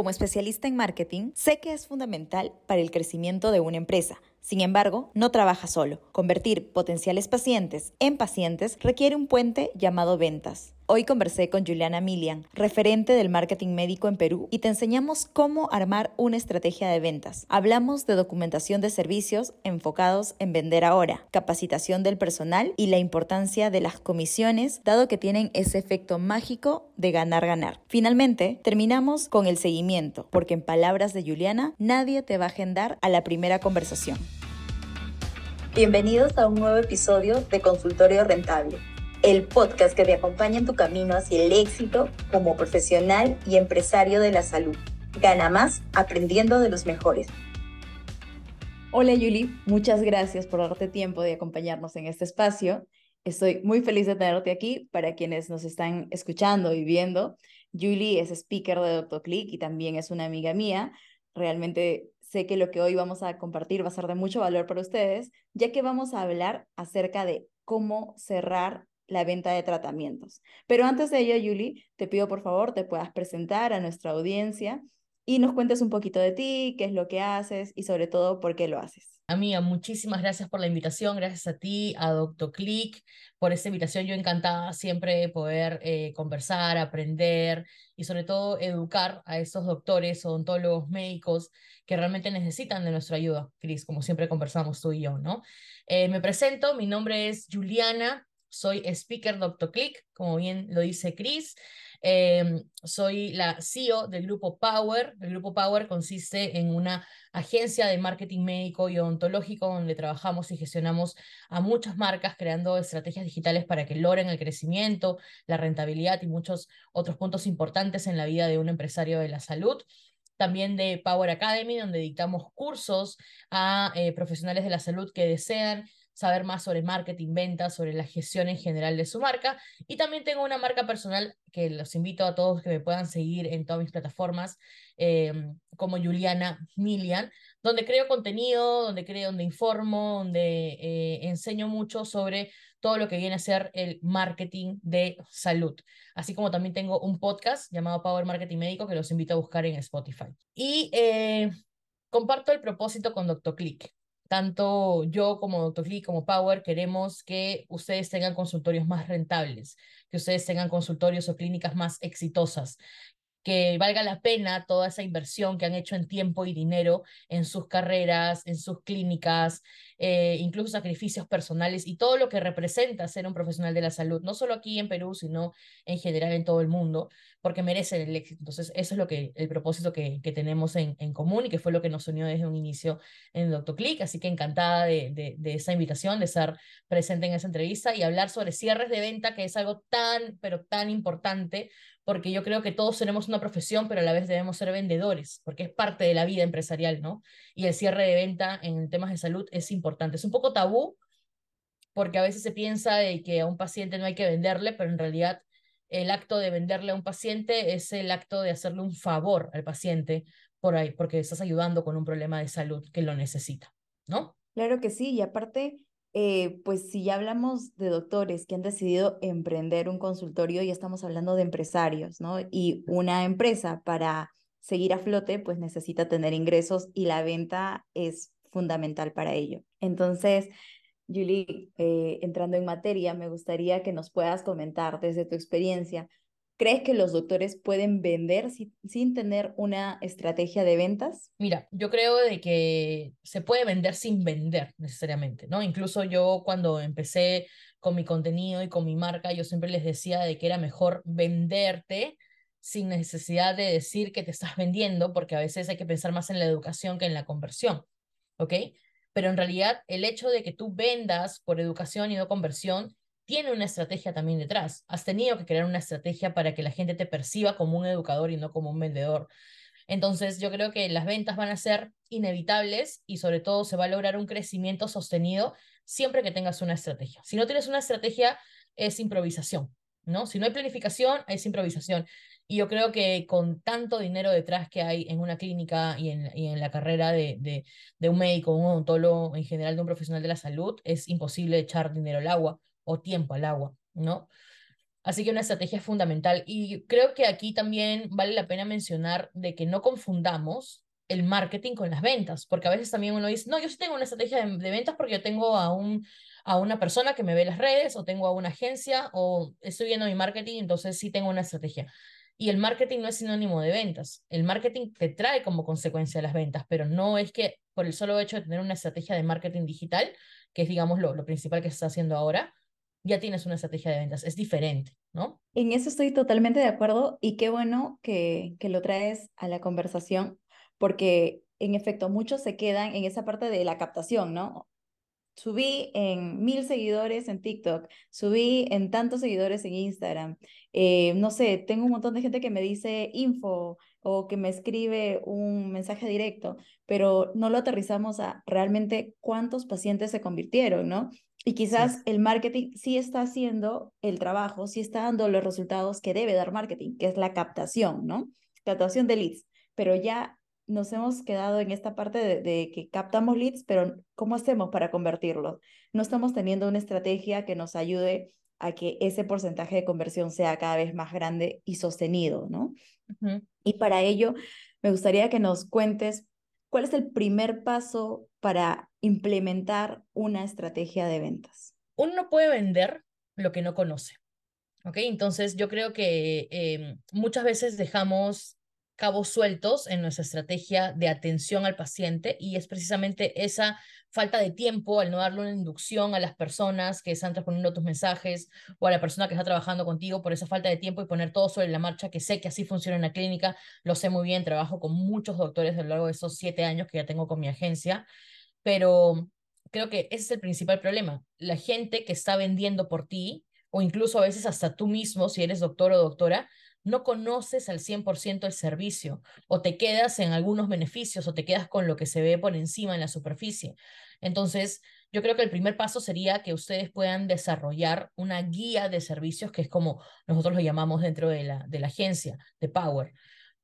Como especialista en marketing, sé que es fundamental para el crecimiento de una empresa. Sin embargo, no trabaja solo. Convertir potenciales pacientes en pacientes requiere un puente llamado ventas. Hoy conversé con Juliana Milian, referente del marketing médico en Perú, y te enseñamos cómo armar una estrategia de ventas. Hablamos de documentación de servicios enfocados en vender ahora, capacitación del personal y la importancia de las comisiones, dado que tienen ese efecto mágico de ganar-ganar. Finalmente, terminamos con el seguimiento, porque en palabras de Juliana, nadie te va a agendar a la primera conversación. Bienvenidos a un nuevo episodio de Consultorio Rentable, el podcast que te acompaña en tu camino hacia el éxito como profesional y empresario de la salud. Gana más aprendiendo de los mejores. Hola Yuli, muchas gracias por darte tiempo de acompañarnos en este espacio. Estoy muy feliz de tenerte aquí para quienes nos están escuchando y viendo. Julie es speaker de Doctor Click y también es una amiga mía. Realmente sé que lo que hoy vamos a compartir va a ser de mucho valor para ustedes, ya que vamos a hablar acerca de cómo cerrar la venta de tratamientos. Pero antes de ello, Julie, te pido por favor te puedas presentar a nuestra audiencia y nos cuentes un poquito de ti, qué es lo que haces y sobre todo por qué lo haces. Amiga, muchísimas gracias por la invitación, gracias a ti, a Doctor Click, por esta invitación. Yo encantada siempre de poder eh, conversar, aprender y sobre todo educar a esos doctores, odontólogos, médicos que realmente necesitan de nuestra ayuda, Cris, como siempre conversamos tú y yo, ¿no? Eh, me presento, mi nombre es Juliana, soy speaker Doctor Click, como bien lo dice Cris. Em, soy la CEO del grupo Power. El grupo Power consiste en una agencia de marketing médico y odontológico donde trabajamos y gestionamos a muchas marcas creando estrategias digitales para que logren el crecimiento, la rentabilidad y muchos otros puntos importantes en la vida de un empresario de la salud también de Power Academy, donde dictamos cursos a eh, profesionales de la salud que desean saber más sobre marketing, ventas, sobre la gestión en general de su marca. Y también tengo una marca personal que los invito a todos que me puedan seguir en todas mis plataformas, em, como Juliana Milian, donde creo contenido, donde creo, donde informo, donde eh, enseño mucho sobre todo lo que viene a ser el marketing de salud. Así como también tengo un podcast llamado Power Marketing Médico que los invito a buscar en Spotify. Y eh, comparto el propósito con Dr. Tanto yo como Dr. Lee, como Power, queremos que ustedes tengan consultorios más rentables, que ustedes tengan consultorios o clínicas más exitosas, que valga la pena toda esa inversión que han hecho en tiempo y dinero en sus carreras, en sus clínicas, eh, incluso sacrificios personales y todo lo que representa ser un profesional de la salud, no solo aquí en Perú, sino en general en todo el mundo, porque merecen el éxito. Entonces, eso es lo que, el propósito que, que tenemos en, en común y que fue lo que nos unió desde un inicio en Doctor Click. Así que encantada de, de, de esa invitación, de estar presente en esa entrevista y hablar sobre cierres de venta, que es algo tan, pero tan importante porque yo creo que todos tenemos una profesión, pero a la vez debemos ser vendedores, porque es parte de la vida empresarial, ¿no? Y el cierre de venta en temas de salud es importante. Es un poco tabú, porque a veces se piensa de que a un paciente no hay que venderle, pero en realidad el acto de venderle a un paciente es el acto de hacerle un favor al paciente por ahí, porque estás ayudando con un problema de salud que lo necesita, ¿no? Claro que sí, y aparte eh, pues si ya hablamos de doctores que han decidido emprender un consultorio, ya estamos hablando de empresarios, ¿no? Y una empresa para seguir a flote, pues necesita tener ingresos y la venta es fundamental para ello. Entonces, Julie, eh, entrando en materia, me gustaría que nos puedas comentar desde tu experiencia, ¿Crees que los doctores pueden vender sin tener una estrategia de ventas? Mira, yo creo de que se puede vender sin vender necesariamente, ¿no? Incluso yo cuando empecé con mi contenido y con mi marca, yo siempre les decía de que era mejor venderte sin necesidad de decir que te estás vendiendo, porque a veces hay que pensar más en la educación que en la conversión, ¿ok? Pero en realidad el hecho de que tú vendas por educación y no conversión tiene una estrategia también detrás. Has tenido que crear una estrategia para que la gente te perciba como un educador y no como un vendedor. Entonces, yo creo que las ventas van a ser inevitables y sobre todo se va a lograr un crecimiento sostenido siempre que tengas una estrategia. Si no tienes una estrategia, es improvisación, ¿no? Si no hay planificación, es improvisación. Y yo creo que con tanto dinero detrás que hay en una clínica y en, la carrera de, de, de un médico, un odontólogo, en general de un profesional de la salud, es imposible echar dinero al agua o tiempo al agua, ¿no? Así que una estrategia es fundamental. Y creo que aquí también vale la pena mencionar de que no confundamos el marketing con las ventas, porque a veces también uno dice, no, yo sí tengo una estrategia de, ventas porque yo tengo a, un, a una persona que me ve las redes o tengo a una agencia o estoy viendo mi marketing, entonces sí tengo una estrategia. Y el marketing no es sinónimo de ventas. El marketing te trae como consecuencia las ventas, pero no es que por el solo hecho de tener una estrategia de marketing digital, que es, digamos, lo, lo principal que se está haciendo ahora, ya tienes una estrategia de ventas. Es diferente, ¿no? En eso estoy totalmente de acuerdo y qué bueno que, que lo traes a la conversación porque en efecto muchos se quedan en esa parte de la captación, ¿no? Subí en mil seguidores en TikTok, subí en tantos seguidores en Instagram, eh, no sé, tengo un montón de gente que me dice info o que me escribe un mensaje directo, pero no lo aterrizamos a realmente cuántos pacientes se convirtieron, ¿no? Y quizás el marketing sí está haciendo el trabajo, sí está dando los resultados que debe dar marketing, que es la captación, ¿no? Captación de leads, pero ya nos hemos quedado en esta parte de, que captamos leads, pero ¿cómo hacemos para convertirlos? No estamos teniendo una estrategia que nos ayude a que ese porcentaje de conversión sea cada vez más grande y sostenido, ¿no? Y para ello, me gustaría que nos cuentes cuál es el primer paso para implementar una estrategia de ventas. Uno no puede vender lo que no conoce. ¿Ok? Entonces yo creo que em, muchas veces dejamos cabos sueltos en nuestra estrategia de atención al paciente y es precisamente esa falta de tiempo al no darle una inducción a las personas que están respondiendo tus mensajes o a la persona que está trabajando contigo por esa falta de tiempo y poner todo sobre la marcha, que sé que así funciona en la clínica, lo sé muy bien, trabajo con muchos doctores a lo largo de esos siete años que ya tengo con mi agencia, pero creo que ese es el principal problema. La gente que está vendiendo por ti, o incluso a veces hasta tú mismo, si eres doctor o doctora, no conoces al 100% el servicio o te quedas en algunos beneficios o te quedas con lo que se ve por encima en la superficie. Entonces, yo creo que el primer paso sería que ustedes puedan desarrollar una guía de servicios, que es como nosotros lo llamamos dentro de la, de la agencia, de Power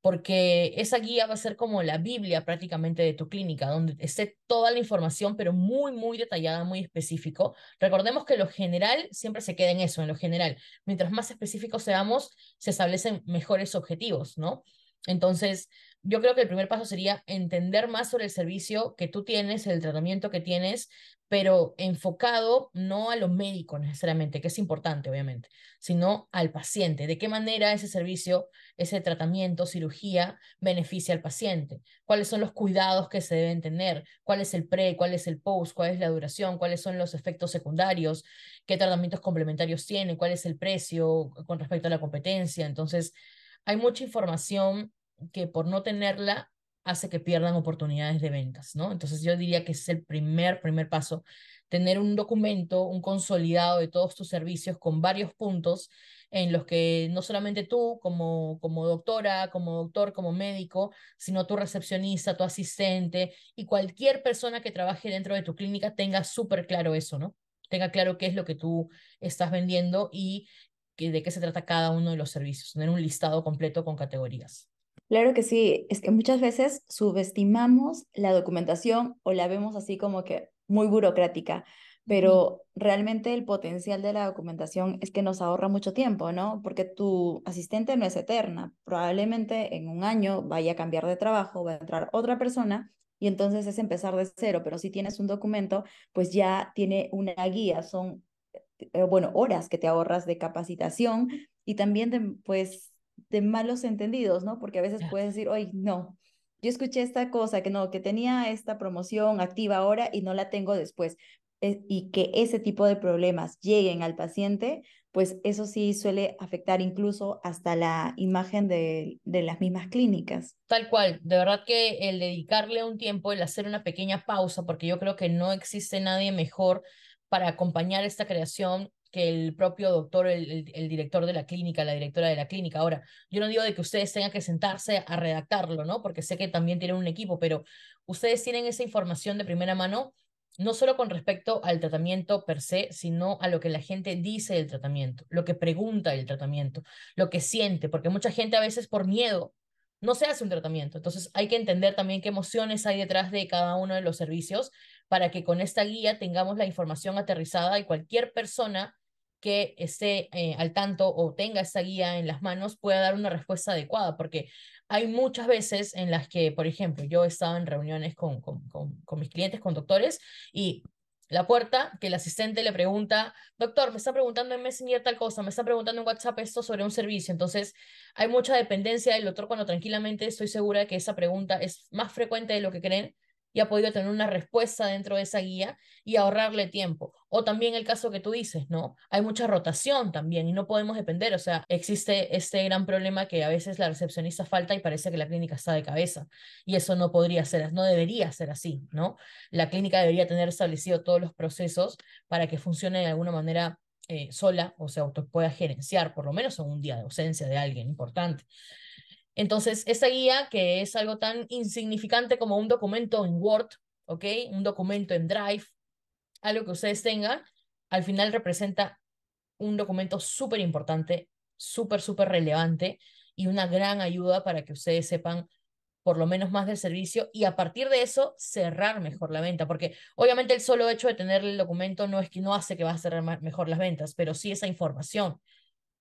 porque esa guía va a ser como la Biblia prácticamente de tu clínica, donde esté toda la información, pero muy, muy detallada, muy específico. Recordemos que lo general siempre se queda en eso, en lo general. Mientras más específicos seamos, se establecen mejores objetivos, ¿no? Entonces, yo creo que el primer paso sería entender más sobre el servicio que tú tienes, el tratamiento que tienes, pero enfocado no a lo médico necesariamente, que es importante, obviamente, sino al paciente. ¿De qué manera ese servicio, ese tratamiento, cirugía, beneficia al paciente? ¿Cuáles son los cuidados que se deben tener? ¿Cuál es el pre? ¿Cuál es el post? ¿Cuál es la duración? ¿Cuáles son los efectos secundarios? ¿Qué tratamientos complementarios tiene? ¿Cuál es el precio con respecto a la competencia? Entonces, hay mucha información que por no tenerla hace que pierdan oportunidades de ventas, ¿no? Entonces yo diría que es el primer, primer paso, tener un documento, un consolidado de todos tus servicios con varios puntos en los que no solamente tú como, como doctora, como doctor, como médico, sino tu recepcionista, tu asistente y cualquier persona que trabaje dentro de tu clínica tenga súper claro eso, ¿no? Tenga claro qué es lo que tú estás vendiendo y de qué se trata cada uno de los servicios, tener un listado completo con categorías. Claro que sí, es que muchas veces subestimamos la documentación o la vemos así como que muy burocrática, pero realmente el potencial de la documentación es que nos ahorra mucho tiempo, ¿no? Porque tu asistente no es eterna, probablemente en un año vaya a cambiar de trabajo, va a entrar otra persona y entonces es empezar de cero, pero si tienes un documento, pues ya tiene una guía, son, eh, bueno, horas que te ahorras de capacitación y también de, pues de malos entendidos, ¿no? Porque a veces puedes decir, oye, no, yo escuché esta cosa, que no, que tenía esta promoción activa ahora y no la tengo después. Eh, y que ese tipo de problemas lleguen al paciente, pues eso sí suele afectar incluso hasta la imagen de, de las mismas clínicas. Tal cual, de verdad que el dedicarle un tiempo, el hacer una pequeña pausa, porque yo creo que no existe nadie mejor para acompañar esta creación que el propio doctor, el, el, director de la clínica, la directora de la clínica. Ahora, yo no digo de que ustedes tengan que sentarse a redactarlo, ¿no? Porque sé que también tienen un equipo, pero ustedes tienen esa información de primera mano, no solo con respecto al tratamiento per se, sino a lo que la gente dice del tratamiento, lo que pregunta del tratamiento, lo que siente, porque mucha gente a veces por miedo no se hace un tratamiento. Entonces hay que entender también qué emociones hay detrás de cada uno de los servicios para que con esta guía tengamos la información aterrizada y cualquier persona que esté eh, al tanto o tenga esa guía en las manos pueda dar una respuesta adecuada, porque hay muchas veces en las que, por ejemplo, yo he estado en reuniones con, con, con, con mis clientes, con doctores, y la puerta, que el asistente le pregunta, doctor, me está preguntando en Messenger tal cosa, me está preguntando en WhatsApp esto sobre un servicio. Entonces, hay mucha dependencia del doctor cuando tranquilamente estoy segura de que esa pregunta es más frecuente de lo que creen y ha podido tener una respuesta dentro de esa guía y ahorrarle tiempo. O también el caso que tú dices, ¿no? Hay mucha rotación también y no podemos depender, o sea, existe este gran problema que a veces la recepcionista falta y parece que la clínica está de cabeza y eso no podría ser, no debería ser así, ¿no? La clínica debería tener establecido todos los procesos para que funcione de alguna manera eh, sola o se auto pueda gerenciar, por lo menos en un día de ausencia de alguien importante. Entonces, esa guía, que es algo tan insignificante como un documento en Word, ¿ok? Un documento en Drive, algo que ustedes tengan, al final representa un documento súper importante, súper, súper relevante y una gran ayuda para que ustedes sepan por lo menos más del servicio y a partir de eso cerrar mejor la venta, porque obviamente el solo hecho de tener el documento no es que no hace que va a cerrar mejor las ventas, pero sí esa información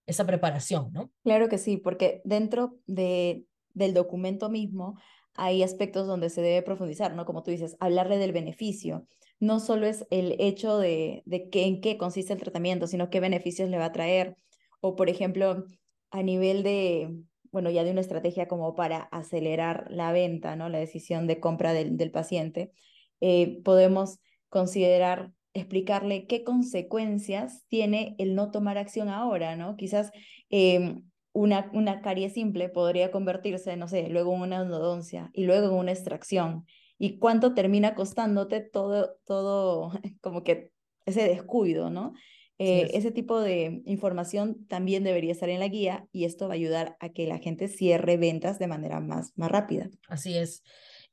esa preparación, ¿no? Claro que sí, porque dentro de, del documento mismo hay aspectos donde se debe profundizar, ¿no? Como tú dices, hablarle del beneficio. No solo es el hecho de, de que, en qué consiste el tratamiento, sino qué beneficios le va a traer. O, por ejemplo, a nivel de, bueno, ya de una estrategia como para acelerar la venta, ¿no? La decisión de compra del, del paciente, eh, podemos considerar explicarle qué consecuencias tiene el no tomar acción ahora, ¿no? Quizás em, una, una carie simple podría convertirse, no sé, luego en una endodoncia y luego en una extracción. ¿Y cuánto termina costándote todo, todo como que ese descuido, ¿no? Eh, ese tipo de información también debería estar en la guía y esto va a ayudar a que la gente cierre ventas de manera más, más rápida. Así es.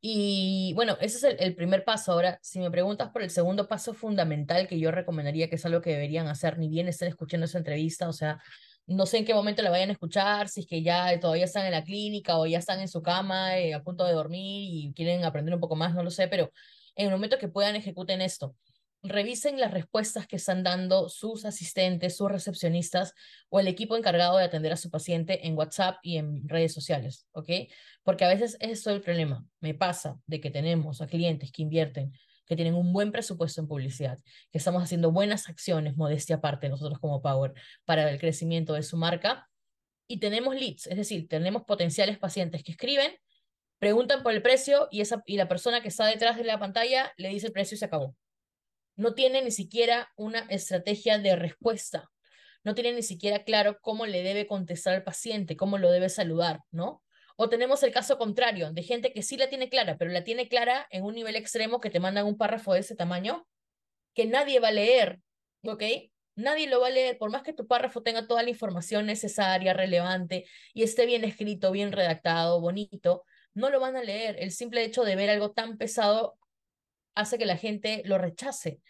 Y bueno, ese es el, primer paso. Ahora, si me preguntas por el segundo paso fundamental que yo recomendaría, que es algo que deberían hacer, ni bien estén escuchando esa entrevista, o sea, no sé en qué momento la vayan a escuchar, si es que ya todavía están en la clínica o ya están en su cama eh, a punto de dormir y quieren aprender un poco más, no lo sé, pero en el momento que puedan ejecuten esto revisen las respuestas que están dando sus asistentes, sus recepcionistas o el equipo encargado de atender a su paciente en WhatsApp y en redes sociales, ¿ok? Porque a veces eso es el problema. Me pasa de que tenemos a clientes que invierten, que tienen un buen presupuesto en publicidad, que estamos haciendo buenas acciones, modestia aparte, nosotros como Power, para el crecimiento de su marca, y tenemos leads, es decir, tenemos potenciales pacientes que escriben, preguntan por el precio y, esa, y la persona que está detrás de la pantalla le dice el precio y se acabó no tiene ni siquiera una estrategia de respuesta, no tiene ni siquiera claro cómo le debe contestar al paciente, cómo lo debe saludar, ¿no? O tenemos el caso contrario, de gente que sí la tiene clara, pero la tiene clara en un nivel extremo que te mandan un párrafo de ese tamaño que nadie va a leer, ¿ok? Nadie lo va a leer, por más que tu párrafo tenga toda la información necesaria, relevante y esté bien escrito, bien redactado, bonito, no lo van a leer. El simple hecho de ver algo tan pesado hace que la gente lo rechace.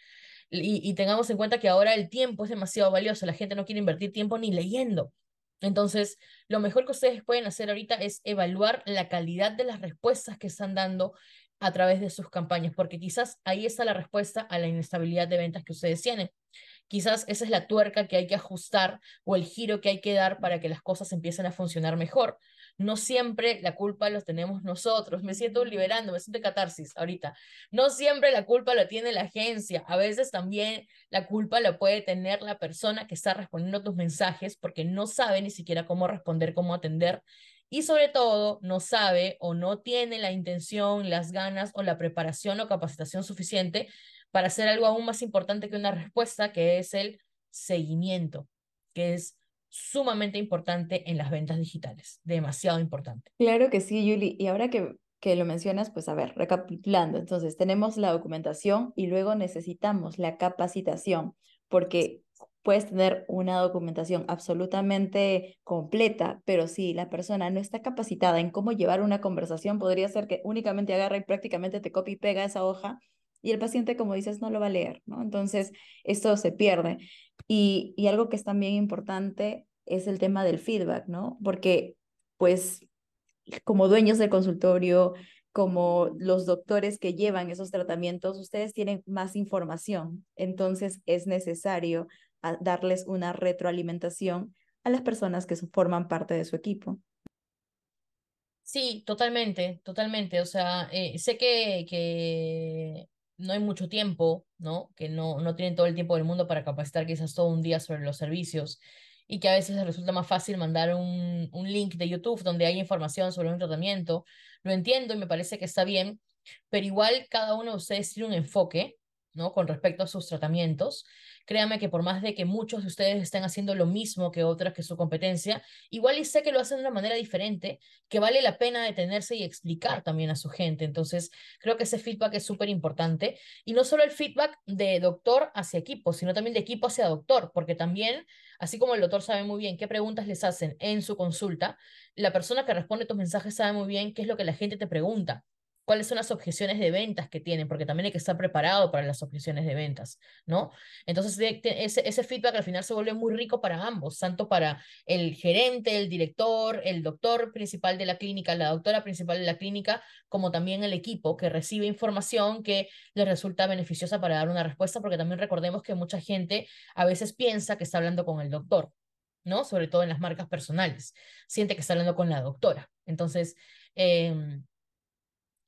Y, tengamos en cuenta que ahora el tiempo es demasiado valioso, la gente no quiere invertir tiempo ni leyendo. Entonces, lo mejor que ustedes pueden hacer ahorita es evaluar la calidad de las respuestas que están dando a través de sus campañas, porque quizás ahí está la respuesta a la inestabilidad de ventas que ustedes tienen. Quizás esa es la tuerca que hay que ajustar o el giro que hay que dar para que las cosas empiecen a funcionar mejor no siempre la culpa los tenemos nosotros. Me siento liberando, me siento catarsis ahorita. No siempre la culpa la tiene la agencia. A veces también la culpa la puede tener la persona que está respondiendo tus mensajes porque no sabe ni siquiera cómo responder, cómo atender. Y sobre todo, no sabe o no tiene la intención, las ganas o la preparación o capacitación suficiente para hacer algo aún más importante que una respuesta, que es el seguimiento, que es sumamente importante en las ventas digitales, demasiado importante. Claro que sí, Yuli. Y ahora que, que lo mencionas, pues a ver, recapitulando, entonces tenemos la documentación y luego necesitamos la capacitación, porque puedes tener una documentación absolutamente completa, pero si la persona no está capacitada en cómo llevar una conversación, podría ser que únicamente agarra y prácticamente te copia y pega esa hoja y el paciente, como dices, no lo va a leer, ¿no? Entonces, esto se pierde. Y, y algo que es también importante es el tema del feedback, ¿no? Porque, pues, como dueños del consultorio, como los doctores que llevan esos tratamientos, ustedes tienen más información. Entonces, es necesario a darles una retroalimentación a las personas que forman parte de su equipo. Sí, totalmente, totalmente. O sea, eh, sé que, que no hay mucho tiempo, ¿no? Que no, no tienen todo el tiempo del mundo para capacitar quizás todo un día sobre los servicios y que a veces resulta más fácil mandar un, un link de YouTube donde hay información sobre un tratamiento. Lo entiendo y me parece que está bien, pero igual cada uno de ustedes tiene un enfoque, ¿no? Con respecto a sus tratamientos Créame que por más de que muchos de ustedes estén haciendo lo mismo que otras que su competencia, igual y sé que lo hacen de una manera diferente, que vale la pena detenerse y explicar también a su gente. Entonces, creo que ese feedback es súper importante. Y no solo el feedback de doctor hacia equipo, sino también de equipo hacia doctor, porque también, así como el doctor sabe muy bien qué preguntas les hacen en su consulta, la persona que responde tus mensajes sabe muy bien qué es lo que la gente te pregunta cuáles son las objeciones de ventas que tienen, porque también hay que estar preparado para las objeciones de ventas, ¿no? Entonces, ese, ese feedback al final se vuelve muy rico para ambos, tanto para el gerente, el director, el doctor principal de la clínica, la doctora principal de la clínica, como también el equipo que recibe información que le resulta beneficiosa para dar una respuesta, porque también recordemos que mucha gente a veces piensa que está hablando con el doctor, ¿no? Sobre todo en las marcas personales, siente que está hablando con la doctora. Entonces, eh,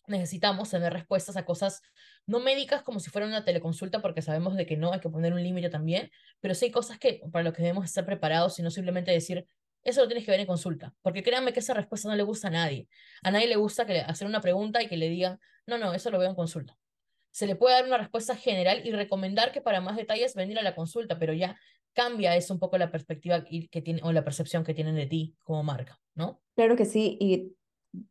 necesitamos tener respuestas a cosas no médicas como si fuera una teleconsulta, porque sabemos de que no, hay que poner un límite también, pero sí hay cosas que para lo que debemos estar preparados y no simplemente decir, eso lo tienes que ver en consulta, porque créanme que esa respuesta no le gusta a nadie. A nadie le gusta que hacer una pregunta y que le digan, no, no, eso lo veo en consulta. Se le puede dar una respuesta general y recomendar que para más detalles venir a la consulta, pero ya cambia eso un poco la perspectiva que tiene, o la percepción que tienen de ti como marca, ¿no? Claro que sí,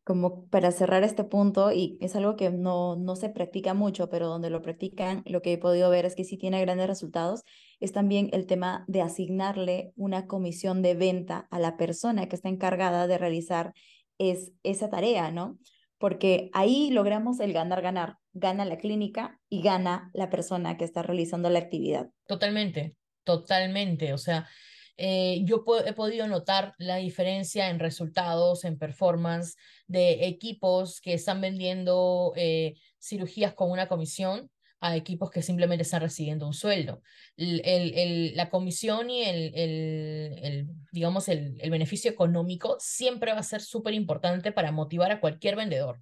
como para cerrar este punto, y es algo que no, no se practica mucho, pero donde lo practican, lo que he podido ver es que sí tiene grandes resultados, es también el tema de asignarle una comisión de venta a la persona que está encargada de realizar es, esa tarea, ¿no? Porque ahí logramos el ganar-ganar. Gana la clínica y gana la persona que está realizando la actividad. Totalmente, totalmente. O sea, eh, yo he podido notar la diferencia en resultados, en performance de equipos que están vendiendo eh, cirugías con una comisión a equipos que simplemente están recibiendo un sueldo. El, el, la comisión y el, el digamos, el, beneficio económico siempre va a ser súper importante para motivar a cualquier vendedor.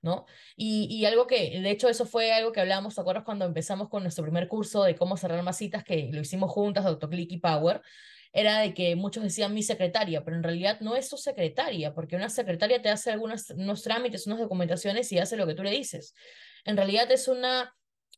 ¿no? Y, y, algo que, de hecho, eso fue algo que hablábamos, ¿te acuerdas cuando empezamos con nuestro primer curso de cómo cerrar más citas, que lo hicimos juntas, Doctor Click y Power? Era de que muchos decían mi secretaria, pero en realidad no es su secretaria, porque una secretaria te hace algunos unos trámites, unas documentaciones y hace lo que tú le dices. En realidad es una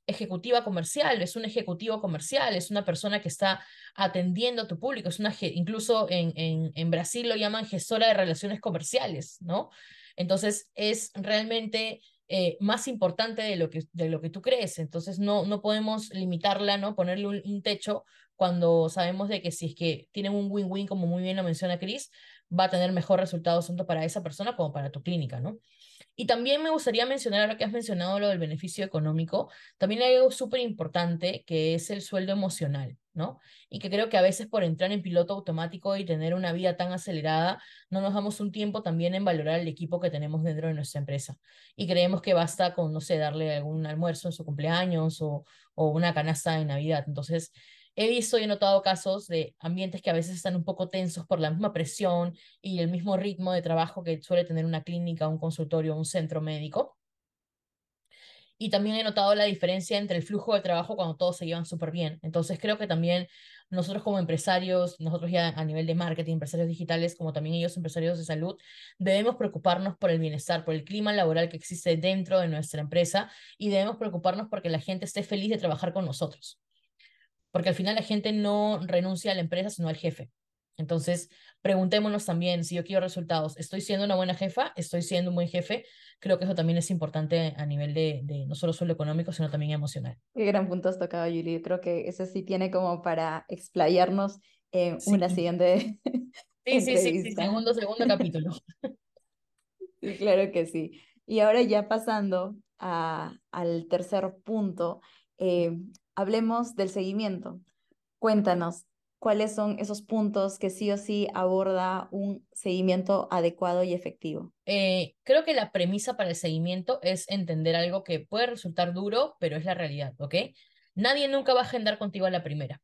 ejecutiva comercial, es un ejecutivo comercial, es una persona que está atendiendo a tu público, es una, incluso en, en, en Brasil lo llaman gestora de relaciones comerciales, ¿no? Entonces es realmente eh, más importante de lo, que, de lo que tú crees. Entonces no, no podemos limitarla, ¿no? Ponerle un, techo cuando sabemos de que si es que tienen un win-win, como muy bien lo menciona Chris, va a tener mejor resultados tanto para esa persona como para tu clínica, ¿no? Y también me gustaría mencionar, ahora que has mencionado lo del beneficio económico, también hay algo súper importante que es el sueldo emocional, ¿no? Y que creo que a veces por entrar en piloto automático y tener una vida tan acelerada, no nos damos un tiempo también en valorar el equipo que tenemos dentro de nuestra empresa. Y creemos que basta con, no sé, darle algún almuerzo en su cumpleaños o, o una canasta de Navidad. Entonces, He visto y he notado casos de ambientes que a veces están un poco tensos por la misma presión y el mismo ritmo de trabajo que suele tener una clínica, un consultorio, un centro médico. Y también he notado la diferencia entre el flujo de trabajo cuando todos se llevan súper bien. Entonces creo que también nosotros como empresarios, nosotros ya a nivel de marketing, empresarios digitales, como también ellos empresarios de salud, debemos preocuparnos por el bienestar, por el clima laboral que existe dentro de nuestra empresa y debemos preocuparnos porque la gente esté feliz de trabajar con nosotros porque al final la gente no renuncia a la empresa, sino al jefe. Entonces, preguntémonos también si yo quiero resultados. ¿Estoy siendo una buena jefa? ¿Estoy siendo un buen jefe? Creo que eso también es importante a nivel de, de no solo suelo económico, sino también emocional. Qué gran punto has tocado, Julie. Creo que eso sí tiene como para explayarnos en una siguiente. Sí, sí, sí, sí, segundo, segundo capítulo. Sí, claro que sí. Y ahora ya pasando a, al tercer punto, eh, hablemos del seguimiento. Cuéntanos, ¿cuáles son esos puntos que sí o sí aborda un seguimiento adecuado y efectivo? Eh, creo que la premisa para el seguimiento es entender algo que puede resultar duro, pero es la realidad, ¿ok? Nadie nunca va a agendar contigo a la primera.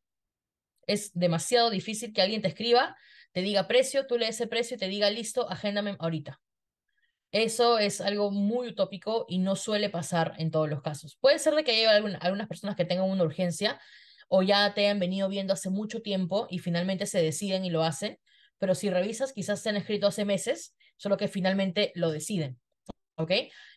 Es demasiado difícil que alguien te escriba, te diga precio, tú lees ese precio y te diga listo, agéndame ahorita. Eso es algo muy utópico y no suele pasar en todos los casos. Puede ser de que haya algunas personas que tengan una urgencia o ya te hayan venido viendo hace mucho tiempo y finalmente se deciden y lo hacen, pero si revisas, quizás se han escrito hace meses, solo que finalmente lo deciden.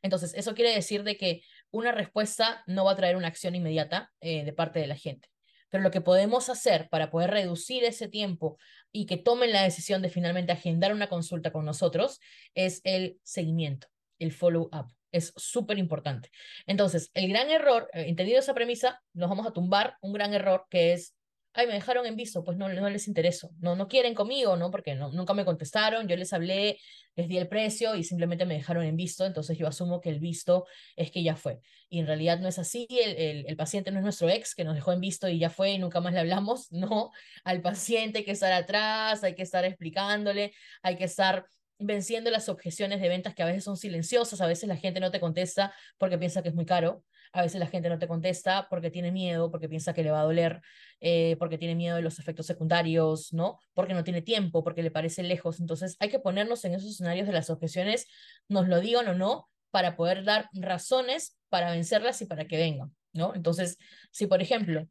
Entonces, eso quiere decir de que una respuesta no va a traer una acción inmediata eh, de parte de la gente. Pero lo que podemos hacer para poder reducir ese tiempo y que tomen la decisión de finalmente agendar una consulta con nosotros es el seguimiento, el follow-up. Es súper importante. Entonces, el gran error, eh, entendido esa premisa, nos vamos a tumbar un gran error que es ay, me dejaron en visto, pues no, no les interesó, no, no quieren conmigo, ¿no? Porque no, nunca me contestaron, yo les hablé, les di el precio y simplemente me dejaron en visto, entonces yo asumo que el visto es que ya fue. Y en realidad no es así, el, el, el paciente no es nuestro ex que nos dejó en visto y ya fue y nunca más le hablamos, no, al paciente hay que estar atrás, hay que estar explicándole, hay que estar venciendo las objeciones de ventas que a veces son silenciosas, a veces la gente no te contesta porque piensa que es muy caro, a veces la gente no te contesta porque tiene miedo, porque piensa que le va a doler, eh, porque tiene miedo de los efectos secundarios, ¿no? Porque no tiene tiempo, porque le parece lejos. Entonces hay que ponernos en esos escenarios de las objeciones, nos lo digan o no, para poder dar razones para vencerlas y para que vengan, ¿no? Entonces, si por ejemplo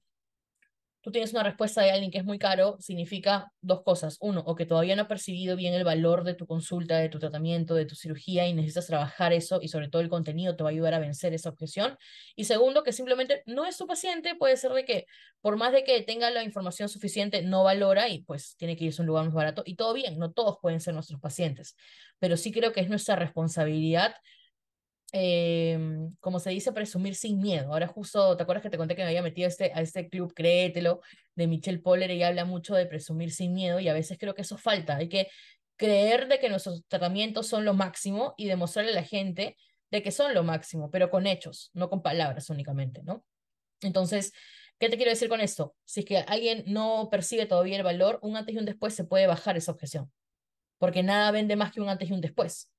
tú tienes una respuesta de alguien que es muy caro, significa dos cosas. Uno, o que todavía no ha percibido bien el valor de tu consulta, de tu tratamiento, de tu cirugía y necesitas trabajar eso y sobre todo el contenido te va a ayudar a vencer esa objeción. Y segundo, que simplemente no es su paciente, puede ser de que por más de que tenga la información suficiente, no valora y pues tiene que irse a un lugar más barato. Y todo bien, no todos pueden ser nuestros pacientes, pero sí creo que es nuestra responsabilidad eh, como se dice, presumir sin miedo. Ahora justo, ¿te acuerdas que te conté que me había metido a este, a este club Créetelo de Michelle Poller y habla mucho de presumir sin miedo y a veces creo que eso falta. Hay que creer de que nuestros tratamientos son lo máximo y demostrarle a la gente de que son lo máximo, pero con hechos, no con palabras únicamente, ¿no? Entonces, ¿qué te quiero decir con esto? Si es que alguien no percibe todavía el valor, un antes y un después se puede bajar esa objeción, porque nada vende más que un antes y un después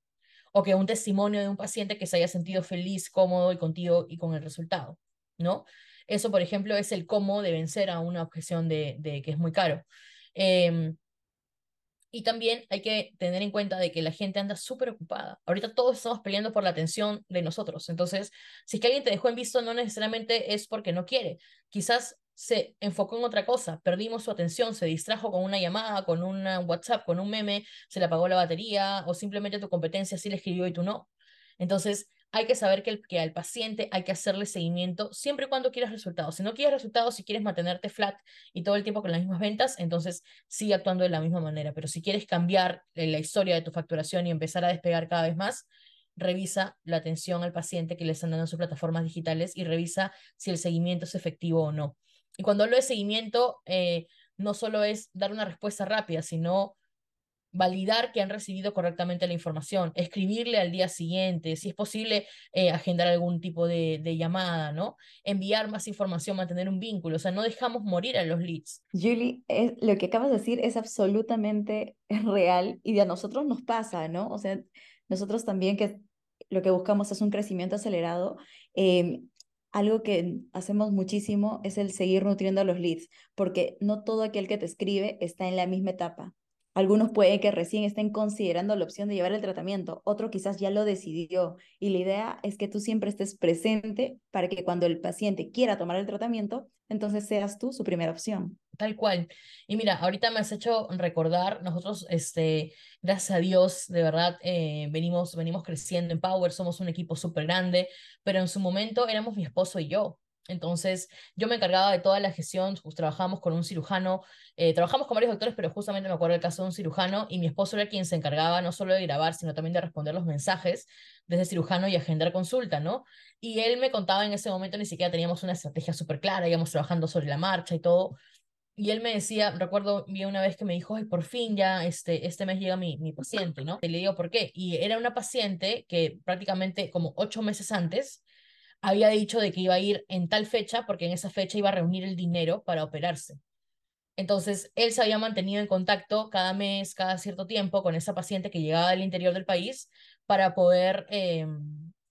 o que un testimonio de un paciente que se haya sentido feliz, cómodo y contigo y con el resultado, ¿no? Eso, por ejemplo, es el cómo de vencer a una objeción de, que es muy caro. Em, y también hay que tener en cuenta de que la gente anda súper ocupada. Ahorita todos estamos peleando por la atención de nosotros. Entonces, si es que alguien te dejó en visto, no necesariamente es porque no quiere. Quizás se enfocó en otra cosa, perdimos su atención, se distrajo con una llamada, con un WhatsApp, con un meme, se le apagó la batería o simplemente tu competencia sí le escribió y tú no. Entonces, hay que saber que, el, que al paciente hay que hacerle seguimiento siempre y cuando quieras resultados. Si no quieres resultados, si quieres mantenerte flat y todo el tiempo con las mismas ventas, entonces sigue actuando de la misma manera. Pero si quieres cambiar eh, la historia de tu facturación y empezar a despegar cada vez más, revisa la atención al paciente que le están dando en sus plataformas digitales y revisa si el seguimiento es efectivo o no. Y cuando hablo de seguimiento, eh, no solo es dar una respuesta rápida, sino validar que han recibido correctamente la información, escribirle al día siguiente, si es posible, eh, agendar algún tipo de, de, llamada, ¿no? Enviar más información, mantener un vínculo, o sea, no dejamos morir a los leads. Julie, lo que acabas de decir es absolutamente real y a nosotros nos pasa, ¿no? O sea, nosotros también que lo que buscamos es un crecimiento acelerado. Eh, algo que hacemos muchísimo es el seguir nutriendo a los leads, porque no todo aquel que te escribe está en la misma etapa. Algunos puede que recién estén considerando la opción de llevar el tratamiento, otro quizás ya lo decidió y la idea es que tú siempre estés presente para que cuando el paciente quiera tomar el tratamiento, entonces seas tú su primera opción. Tal cual. Y mira, ahorita me has hecho recordar, nosotros, este, gracias a Dios, de verdad, eh, venimos, venimos creciendo en Power, somos un equipo súper grande, pero en su momento éramos mi esposo y yo. Entonces, yo me encargaba de toda la gestión, pues, trabajamos con un cirujano, eh, trabajamos con varios doctores, pero justamente me acuerdo del caso de un cirujano y mi esposo era quien se encargaba no solo de grabar, sino también de responder los mensajes desde cirujano y agendar consulta, ¿no? Y él me contaba en ese momento, ni siquiera teníamos una estrategia súper clara, íbamos trabajando sobre la marcha y todo, y él me decía, recuerdo vi una vez que me dijo, ay, por fin ya este, este mes llega mi, mi paciente, ¿no? Y le digo, ¿por qué? Y era una paciente que prácticamente como ocho meses antes había dicho de que iba a ir en tal fecha porque en esa fecha iba a reunir el dinero para operarse. Entonces, él se había mantenido en contacto cada mes, cada cierto tiempo con esa paciente que llegaba del interior del país para poder, eh,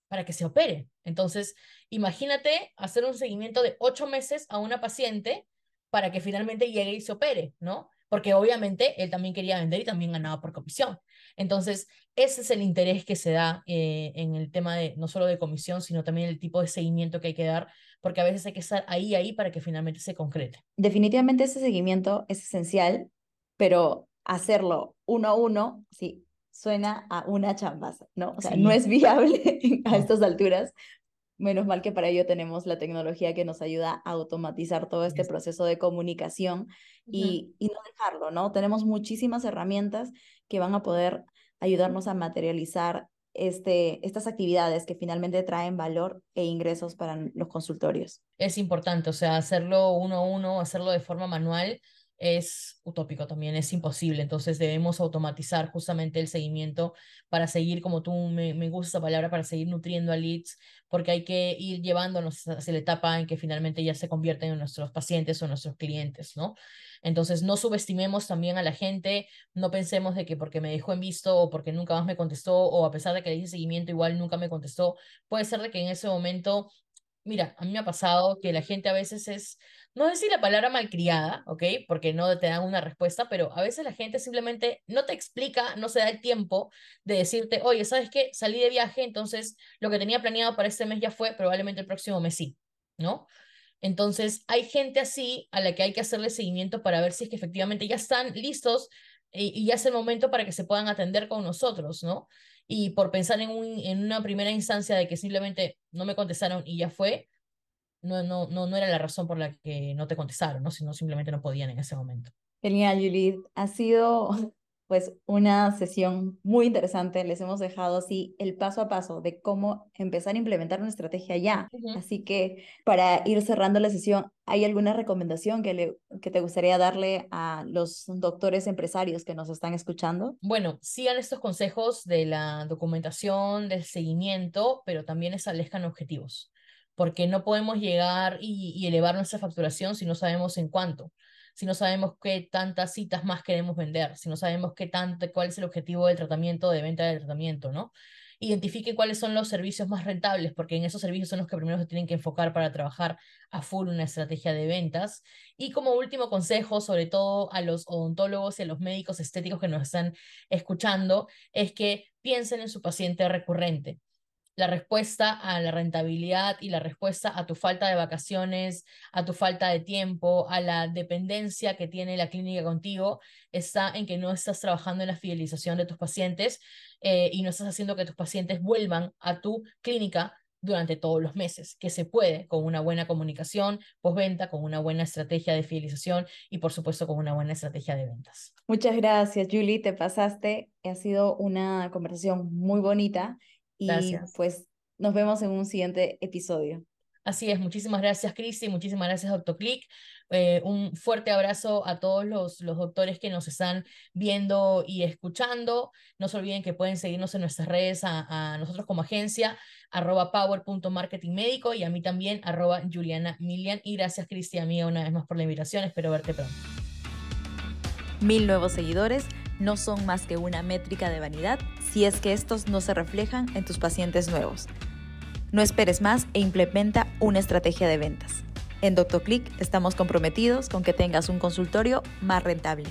para que se opere. Entonces, imagínate hacer un seguimiento de ocho meses a una paciente para que finalmente llegue y se opere, ¿no? Porque obviamente él también quería vender y también ganaba por comisión. Entonces, ese es el interés que se da eh, en el tema de no solo de comisión, sino también el tipo de seguimiento que hay que dar, porque a veces hay que estar ahí, ahí para que finalmente se concrete. Definitivamente ese seguimiento es esencial, pero hacerlo uno a uno, sí, suena a una chambaza, ¿no? O sea, no es viable a estas alturas. Menos mal que para ello tenemos la tecnología que nos ayuda a automatizar todo este proceso de comunicación y, y no dejarlo, ¿no? Tenemos muchísimas herramientas que van a poder ayudarnos a materializar este, estas actividades que finalmente traen valor e ingresos para los consultorios. Es importante, o sea, hacerlo uno a uno, hacerlo de forma manual, es utópico también, es imposible. Entonces debemos automatizar justamente el seguimiento para seguir, como tú me, me gusta esa palabra, para seguir nutriendo a leads, porque hay que ir llevándonos hacia la etapa en que finalmente ya se convierten en nuestros pacientes o nuestros clientes, ¿no? Entonces no subestimemos también a la gente, no pensemos de que porque me dejó en visto o porque nunca más me contestó o a pesar de que le hice seguimiento igual nunca me contestó, puede ser de que en ese momento Mira, a mí me ha pasado que la gente a veces es, no decir la palabra malcriada, ¿ok? Porque no te dan una respuesta, pero a veces la gente simplemente no te explica, no se da el tiempo de decirte, oye, ¿sabes qué? Salí de viaje, entonces lo que tenía planeado para este mes ya fue, probablemente el próximo mes sí, ¿no? Entonces, hay gente así a la que hay que hacerle seguimiento para ver si es que efectivamente ya están listos y, y ya es el momento para que se puedan atender con nosotros, ¿no? Y por pensar en, un, en una primera instancia de que simplemente no me contestaron y ya fue, no, no, no, no era la razón por la que no te contestaron, ¿no? sino simplemente no podían en ese momento. Genial, Judith. Ha sido pues una sesión muy interesante. Les hemos dejado así el paso a paso de cómo empezar a implementar una estrategia ya. Así que para ir cerrando la sesión, ¿hay alguna recomendación que, le, que te gustaría darle a los doctores empresarios que nos están escuchando? Bueno, sigan estos consejos de la documentación, del seguimiento, pero también establezcan objetivos, porque no podemos llegar y, y elevar nuestra facturación si no sabemos en cuánto si no sabemos qué tantas citas más queremos vender, si no sabemos qué tanto, cuál es el objetivo del tratamiento, de venta del tratamiento, ¿no? Identifique cuáles son los servicios más rentables, porque en esos servicios son los que primero se tienen que enfocar para trabajar a full una estrategia de ventas. Y como último consejo, sobre todo a los odontólogos y a los médicos estéticos que nos están escuchando, es que piensen en su paciente recurrente la respuesta a la rentabilidad y la respuesta a tu falta de vacaciones, a tu falta de tiempo, a la dependencia que tiene la clínica contigo, está en que no estás trabajando en la fidelización de tus pacientes eh, y no estás haciendo que tus pacientes vuelvan a tu clínica durante todos los meses, que se puede con una buena comunicación postventa, con una buena estrategia de fidelización y por supuesto con una buena estrategia de ventas. Muchas gracias, Julie, te pasaste. Ha sido una conversación muy bonita y pues nos vemos en un siguiente episodio. Así es, muchísimas gracias Cristi, muchísimas gracias Doctor Click. Eh, un fuerte abrazo a todos los, los doctores que nos están viendo y escuchando. No se olviden que pueden seguirnos en nuestras redes a, a nosotros como agencia, arroba power.marketingmédico y a mí también, arroba Juliana Milian. Y gracias Cristi, amiga, una vez más por la invitación. Espero verte pronto. Mil nuevos seguidores no son más que una métrica de vanidad si es que estos no se reflejan en tus pacientes nuevos. No esperes más e implementa una estrategia de ventas. En DoctorClick estamos comprometidos con que tengas un consultorio más rentable.